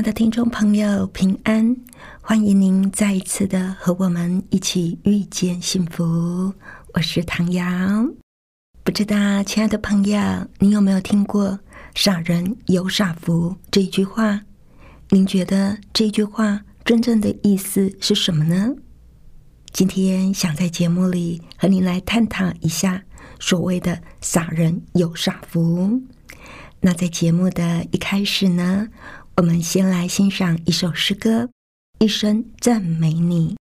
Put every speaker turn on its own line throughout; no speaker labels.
爱的听众朋友，平安！欢迎您再一次的和我们一起遇见幸福。我是唐瑶。不知道，亲爱的朋友，你有没有听过？傻人有傻福这一句话，您觉得这句话真正的意思是什么呢？今天想在节目里和您来探讨一下所谓的“傻人有傻福”。那在节目的一开始呢，我们先来欣赏一首诗歌，《一生赞美你》。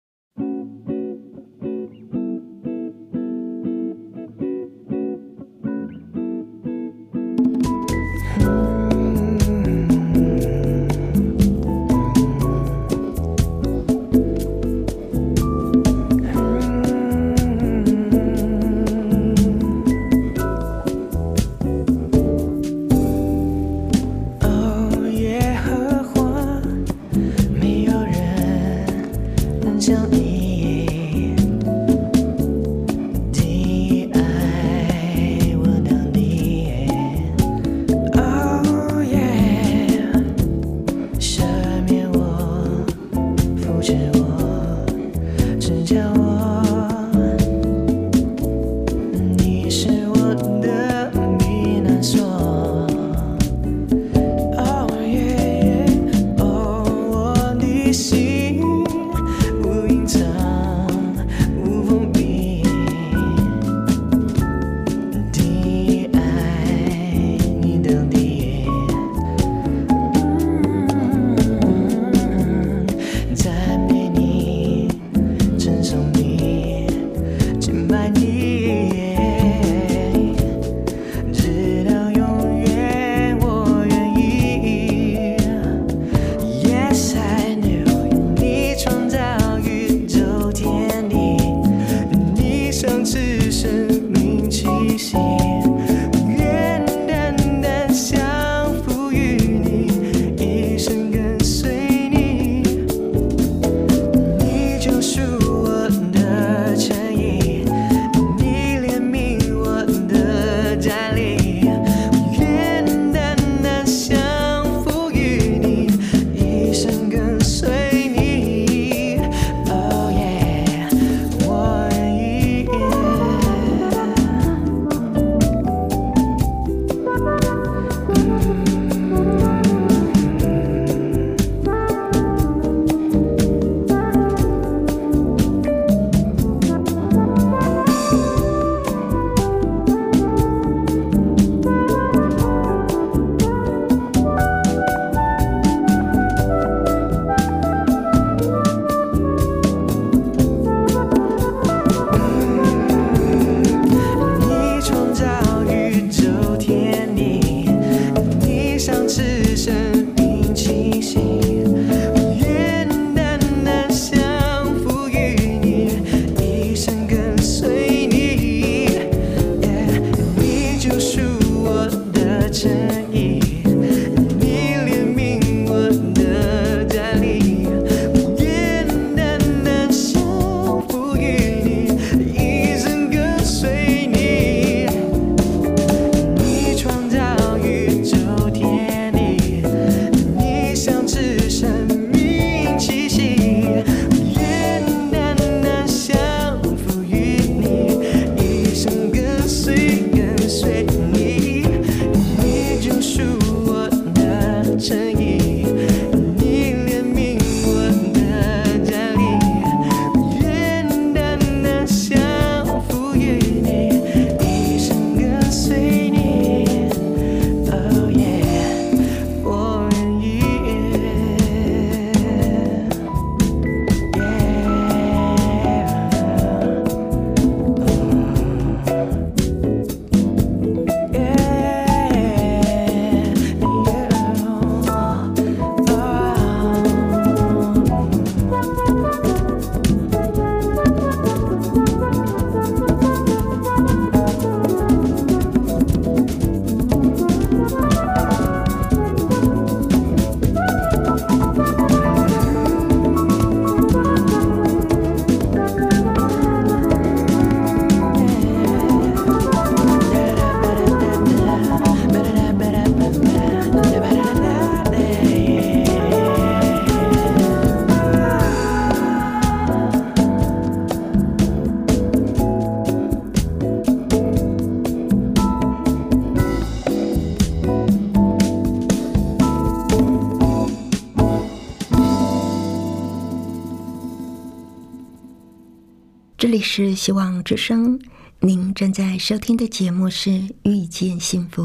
里是希望之声，您正在收听的节目是《遇见幸福》，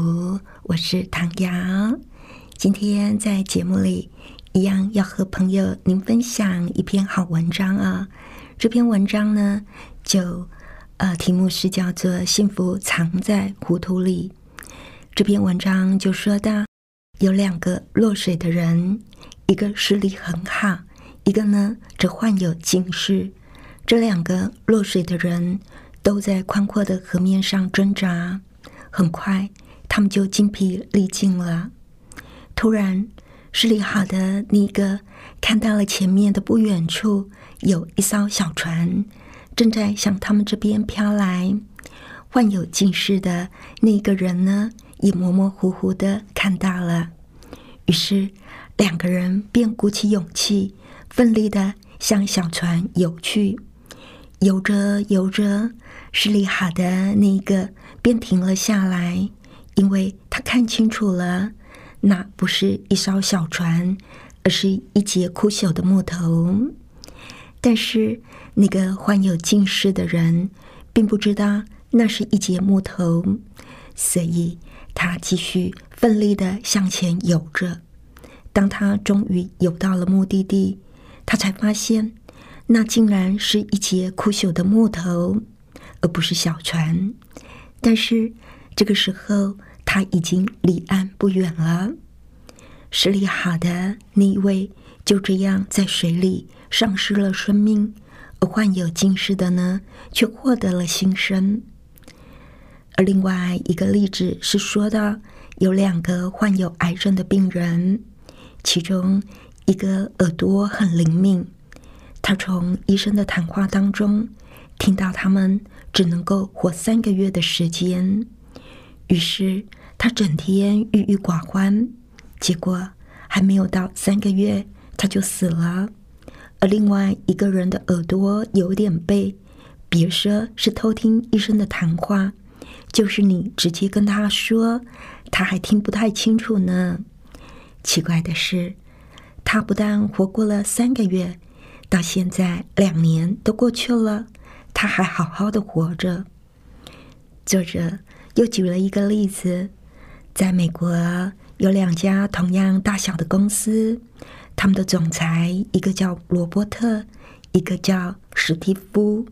我是唐瑶。今天在节目里，一样要和朋友您分享一篇好文章啊。这篇文章呢，就呃题目是叫做《幸福藏在糊涂里》。这篇文章就说到，有两个落水的人，一个视力很好，一个呢则患有近视。这两个落水的人都在宽阔的河面上挣扎，很快他们就精疲力尽了。突然，视力好的那个看到了前面的不远处有一艘小船正在向他们这边飘来。患有近视的那个人呢，也模模糊糊的看到了。于是，两个人便鼓起勇气，奋力的向小船游去。游着游着，视力好的那一个便停了下来，因为他看清楚了，那不是一艘小船，而是一节枯朽的木头。但是那个患有近视的人并不知道那是一节木头，所以他继续奋力的向前游着。当他终于游到了目的地，他才发现。那竟然是一节枯朽的木头，而不是小船。但是这个时候，他已经离岸不远了。视力好的那一位就这样在水里丧失了生命，而患有近视的呢，却获得了新生。而另外一个例子是说的，有两个患有癌症的病人，其中一个耳朵很灵敏。他从医生的谈话当中听到他们只能够活三个月的时间，于是他整天郁郁寡欢，结果还没有到三个月他就死了。而另外一个人的耳朵有点背，别说是偷听医生的谈话，就是你直接跟他说，他还听不太清楚呢。奇怪的是，他不但活过了三个月。到现在两年都过去了，他还好好的活着。作者又举了一个例子，在美国有两家同样大小的公司，他们的总裁一个叫罗伯特，一个叫史蒂夫。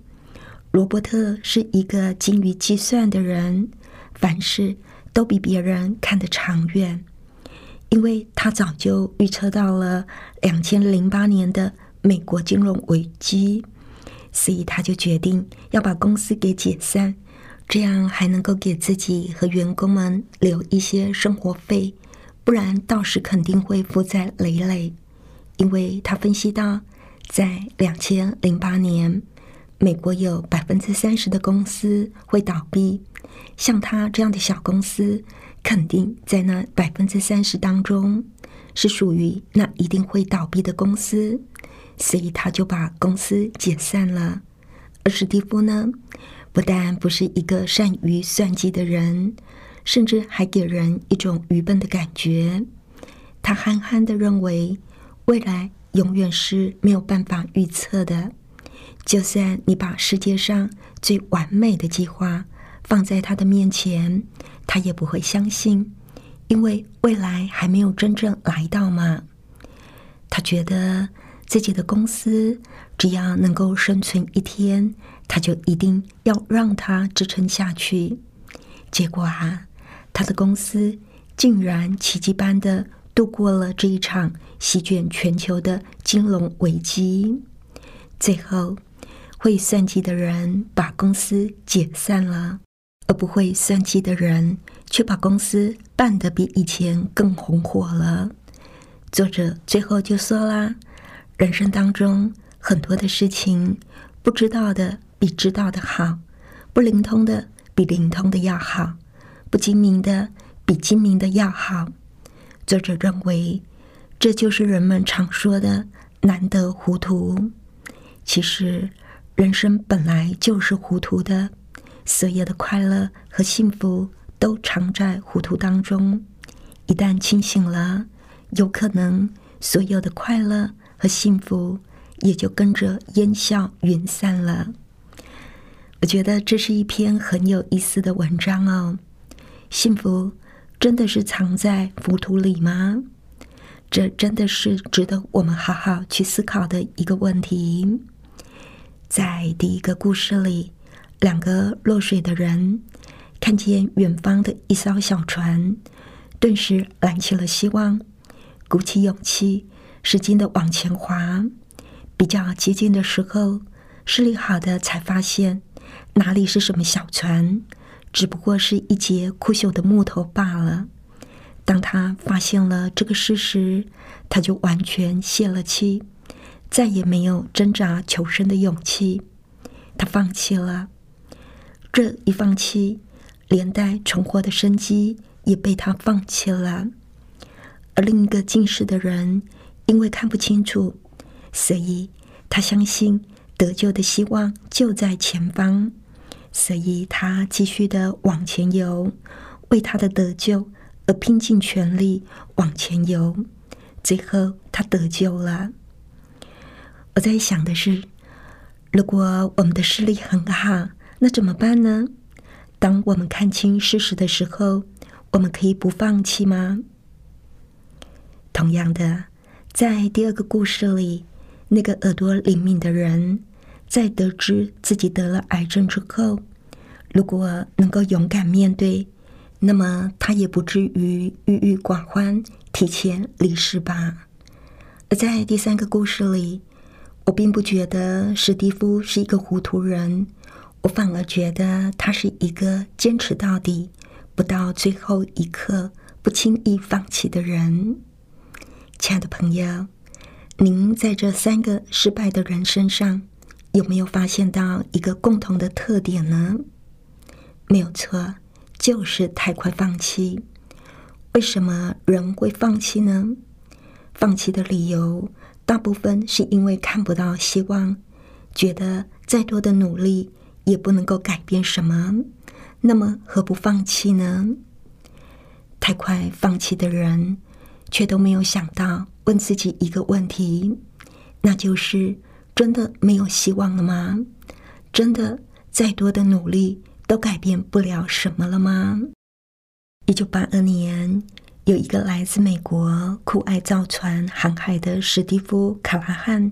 罗伯特是一个精于计算的人，凡事都比别人看得长远，因为他早就预测到了两千零八年的。美国金融危机，所以他就决定要把公司给解散，这样还能够给自己和员工们留一些生活费，不然到时肯定会负债累累。因为他分析到，在两千零八年，美国有百分之三十的公司会倒闭，像他这样的小公司，肯定在那百分之三十当中是属于那一定会倒闭的公司。所以他就把公司解散了。而史蒂夫呢，不但不是一个善于算计的人，甚至还给人一种愚笨的感觉。他憨憨的认为，未来永远是没有办法预测的。就算你把世界上最完美的计划放在他的面前，他也不会相信，因为未来还没有真正来到嘛。他觉得。自己的公司只要能够生存一天，他就一定要让它支撑下去。结果啊，他的公司竟然奇迹般的度过了这一场席卷全球的金融危机。最后，会算计的人把公司解散了，而不会算计的人却把公司办得比以前更红火了。作者最后就说啦。人生当中很多的事情，不知道的比知道的好，不灵通的比灵通的要好，不精明的比精明的要好。作者认为，这就是人们常说的“难得糊涂”。其实，人生本来就是糊涂的，所有的快乐和幸福都藏在糊涂当中。一旦清醒了，有可能所有的快乐。和幸福也就跟着烟消云散了。我觉得这是一篇很有意思的文章哦。幸福真的是藏在浮屠里吗？这真的是值得我们好好去思考的一个问题。在第一个故事里，两个落水的人看见远方的一艘小船，顿时燃起了希望，鼓起勇气，使劲的往前划。比较接近的时候，视力好的才发现。哪里是什么小船？只不过是一截枯朽的木头罢了。当他发现了这个事实，他就完全泄了气，再也没有挣扎求生的勇气。他放弃了。这一放弃，连带存活的生机也被他放弃了。而另一个近视的人，因为看不清楚，所以他相信得救的希望就在前方。所以他继续的往前游，为他的得救而拼尽全力往前游。最后他得救了。我在想的是，如果我们的视力很好，那怎么办呢？当我们看清事实的时候，我们可以不放弃吗？同样的，在第二个故事里，那个耳朵灵敏的人。在得知自己得了癌症之后，如果能够勇敢面对，那么他也不至于郁郁寡欢、提前离世吧。而在第三个故事里，我并不觉得史蒂夫是一个糊涂人，我反而觉得他是一个坚持到底、不到最后一刻不轻易放弃的人。亲爱的朋友，您在这三个失败的人身上。有没有发现到一个共同的特点呢？没有错，就是太快放弃。为什么人会放弃呢？放弃的理由大部分是因为看不到希望，觉得再多的努力也不能够改变什么。那么何不放弃呢？太快放弃的人，却都没有想到问自己一个问题，那就是。真的没有希望了吗？真的再多的努力都改变不了什么了吗？一九八二年，有一个来自美国酷爱造船航海的史蒂夫·卡拉汉，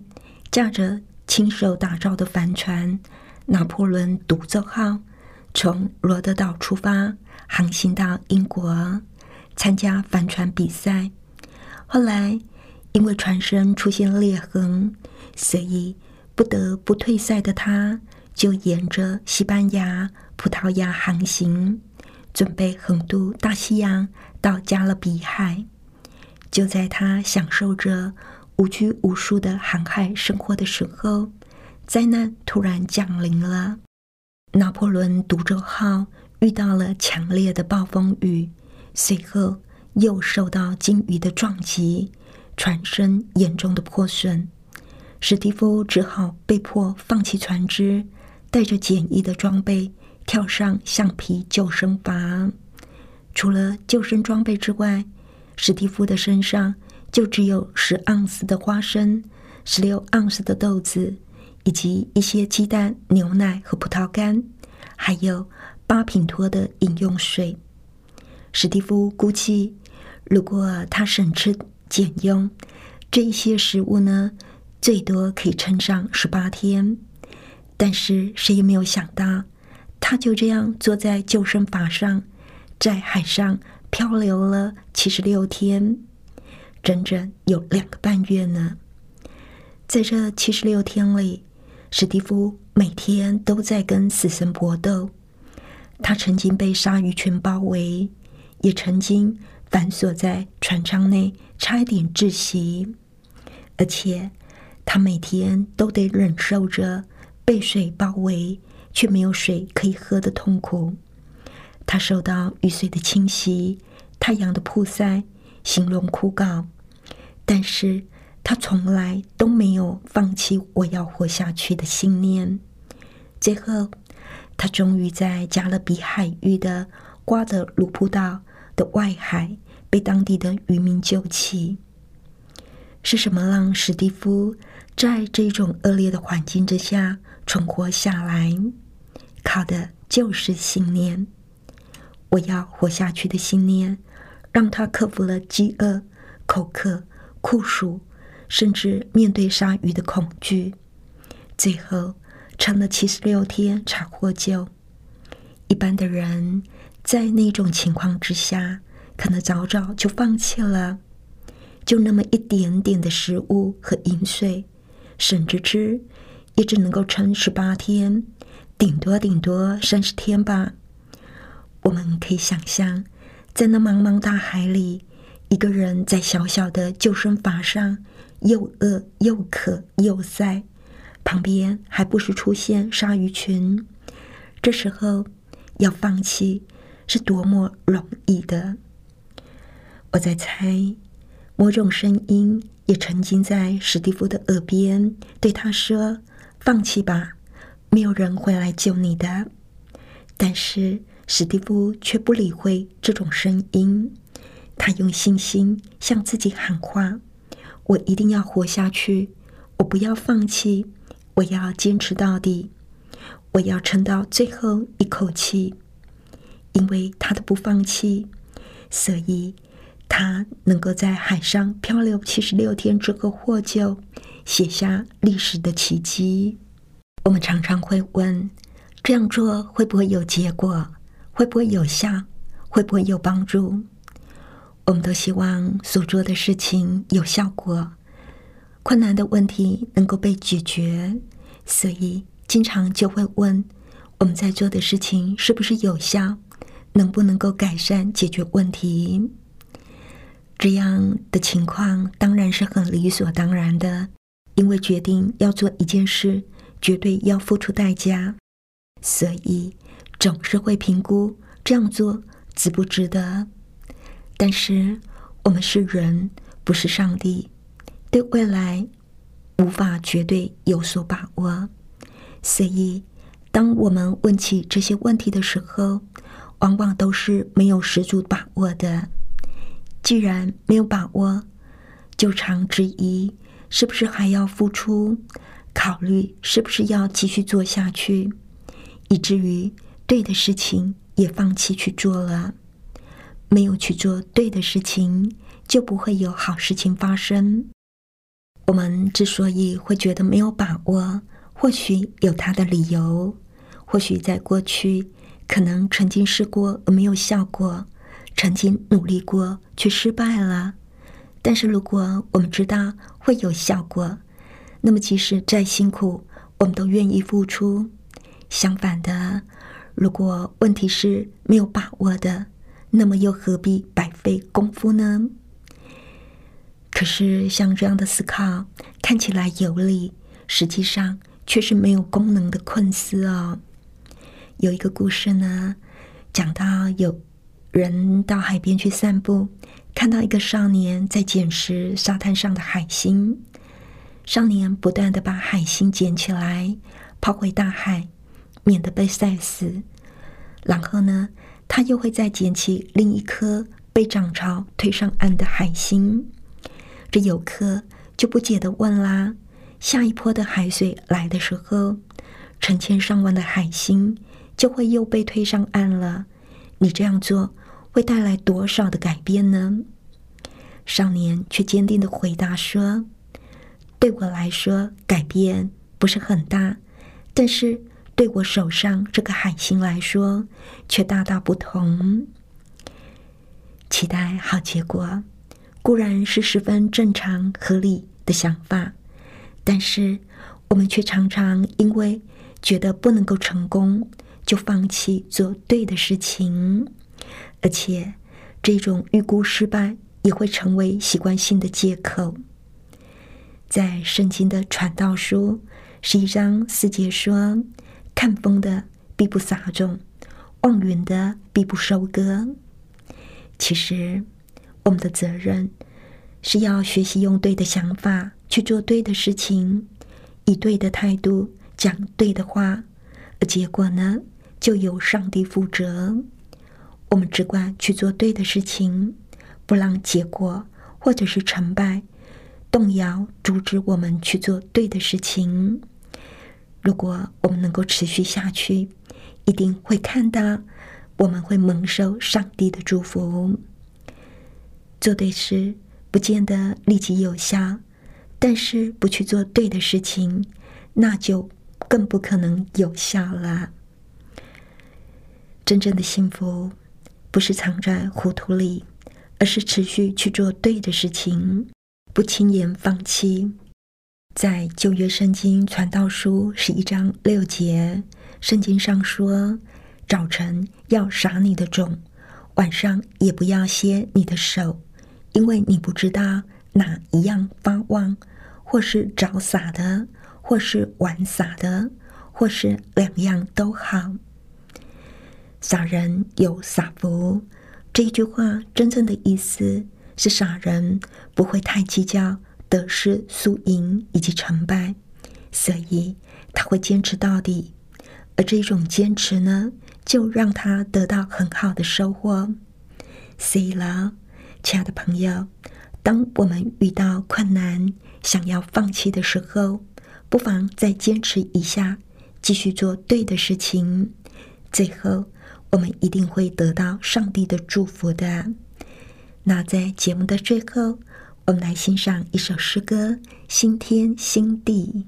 驾着亲手打造的帆船“拿破仑独奏号”，从罗德岛出发，航行到英国，参加帆船比赛。后来，因为船身出现裂痕。所以不得不退赛的他，就沿着西班牙、葡萄牙航行，准备横渡大西洋到加勒比海。就在他享受着无拘无束的航海生活的时候，灾难突然降临了。拿破仑独舟号遇到了强烈的暴风雨，随后又受到鲸鱼的撞击，船身严重的破损。史蒂夫只好被迫放弃船只，带着简易的装备跳上橡皮救生筏。除了救生装备之外，史蒂夫的身上就只有十盎司的花生、十六盎司的豆子，以及一些鸡蛋、牛奶和葡萄干，还有八品托的饮用水。史蒂夫估计，如果他省吃俭用，这些食物呢？最多可以撑上十八天，但是谁也没有想到，他就这样坐在救生筏上，在海上漂流了七十六天，整整有两个半月呢。在这七十六天里，史蒂夫每天都在跟死神搏斗。他曾经被鲨鱼群包围，也曾经反锁在船舱内，差一点窒息，而且。他每天都得忍受着被水包围却没有水可以喝的痛苦。他受到雨水的侵袭、太阳的曝晒，形容枯槁。但是他从来都没有放弃我要活下去的信念。最后，他终于在加勒比海域的瓜德鲁普岛的外海被当地的渔民救起。是什么让史蒂夫？在这种恶劣的环境之下存活下来，靠的就是信念。我要活下去的信念，让他克服了饥饿、口渴、酷暑，甚至面对鲨鱼的恐惧，最后撑了七十六天才获救。一般的人在那种情况之下，可能早早就放弃了。就那么一点点的食物和饮水，省着吃，也只能够撑十八天，顶多顶多三十天吧。我们可以想象，在那茫茫大海里，一个人在小小的救生筏上，又饿又渴又塞，旁边还不时出现鲨鱼群，这时候要放弃是多么容易的。我在猜。某种声音也曾经在史蒂夫的耳边对他说：“放弃吧，没有人会来救你的。”但是史蒂夫却不理会这种声音，他用信心向自己喊话：“我一定要活下去，我不要放弃，我要坚持到底，我要撑到最后一口气。”因为他的不放弃，所以。他能够在海上漂流七十六天之后获救，写下历史的奇迹。我们常常会问：这样做会不会有结果？会不会有效？会不会有帮助？我们都希望所做的事情有效果，困难的问题能够被解决，所以经常就会问：我们在做的事情是不是有效？能不能够改善解决问题？这样的情况当然是很理所当然的，因为决定要做一件事，绝对要付出代价，所以总是会评估这样做值不值得。但是我们是人，不是上帝，对未来无法绝对有所把握，所以当我们问起这些问题的时候，往往都是没有十足把握的。既然没有把握，就常质疑是不是还要付出，考虑是不是要继续做下去，以至于对的事情也放弃去做了。没有去做对的事情，就不会有好事情发生。我们之所以会觉得没有把握，或许有他的理由，或许在过去可能曾经试过而没有效果。曾经努力过，却失败了。但是，如果我们知道会有效果，那么即使再辛苦，我们都愿意付出。相反的，如果问题是没有把握的，那么又何必白费功夫呢？可是，像这样的思考看起来有理，实际上却是没有功能的困思哦。有一个故事呢，讲到有。人到海边去散步，看到一个少年在捡拾沙滩上的海星。少年不断的把海星捡起来，抛回大海，免得被晒死。然后呢，他又会再捡起另一颗被涨潮推上岸的海星。这游客就不解的问啦：下一波的海水来的时候，成千上万的海星就会又被推上岸了。你这样做？会带来多少的改变呢？少年却坚定的回答说：“对我来说，改变不是很大，但是对我手上这个海星来说，却大大不同。期待好结果固然是十分正常合理的想法，但是我们却常常因为觉得不能够成功，就放弃做对的事情。”而且，这种预估失败也会成为习惯性的借口。在圣经的传道书十一章四节说：“看风的必不撒种，望云的必不收割。”其实，我们的责任是要学习用对的想法去做对的事情，以对的态度讲对的话，而结果呢，就由上帝负责。我们只管去做对的事情，不让结果或者是成败动摇、阻止我们去做对的事情。如果我们能够持续下去，
一定会看到，我们会蒙受上帝的祝福。做对事不见得立即有效，但是不去做对的事情，那就更不可能有效了。真正的幸福不是藏在糊涂里，而是持续去做对的事情，不轻言放弃。在旧约圣经传道书十一章六节，圣经上说：“早晨要撒你的种，晚上也不要歇你的手，因为你不知道哪一样发旺，或是早撒的，或是晚撒的，或是两样都好。傻人有傻福。”这一句话真正的意思是，傻人不会太计较。得失、输赢以及成败，所以他会坚持到底。而这种坚持呢，就让他得到很好的收获。所以了，亲爱的朋友，当我们遇到困难、想要放弃的时候，不妨再坚持一下，继续做对的事情。最后，我们一定会得到上帝的祝福的。那在节目的最后。我们来欣赏一首诗歌《新天新地》。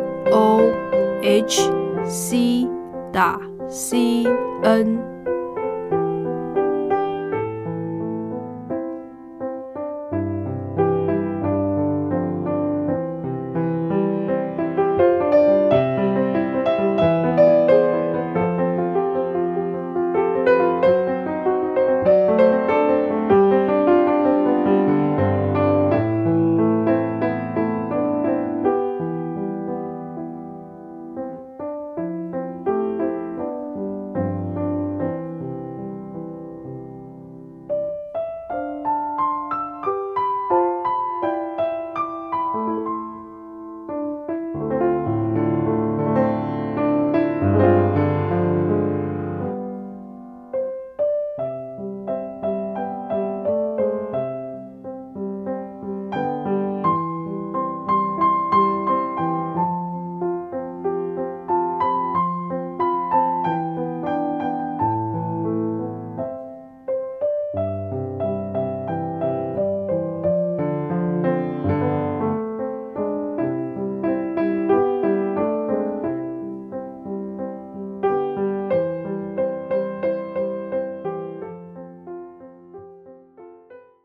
o h c 打 c n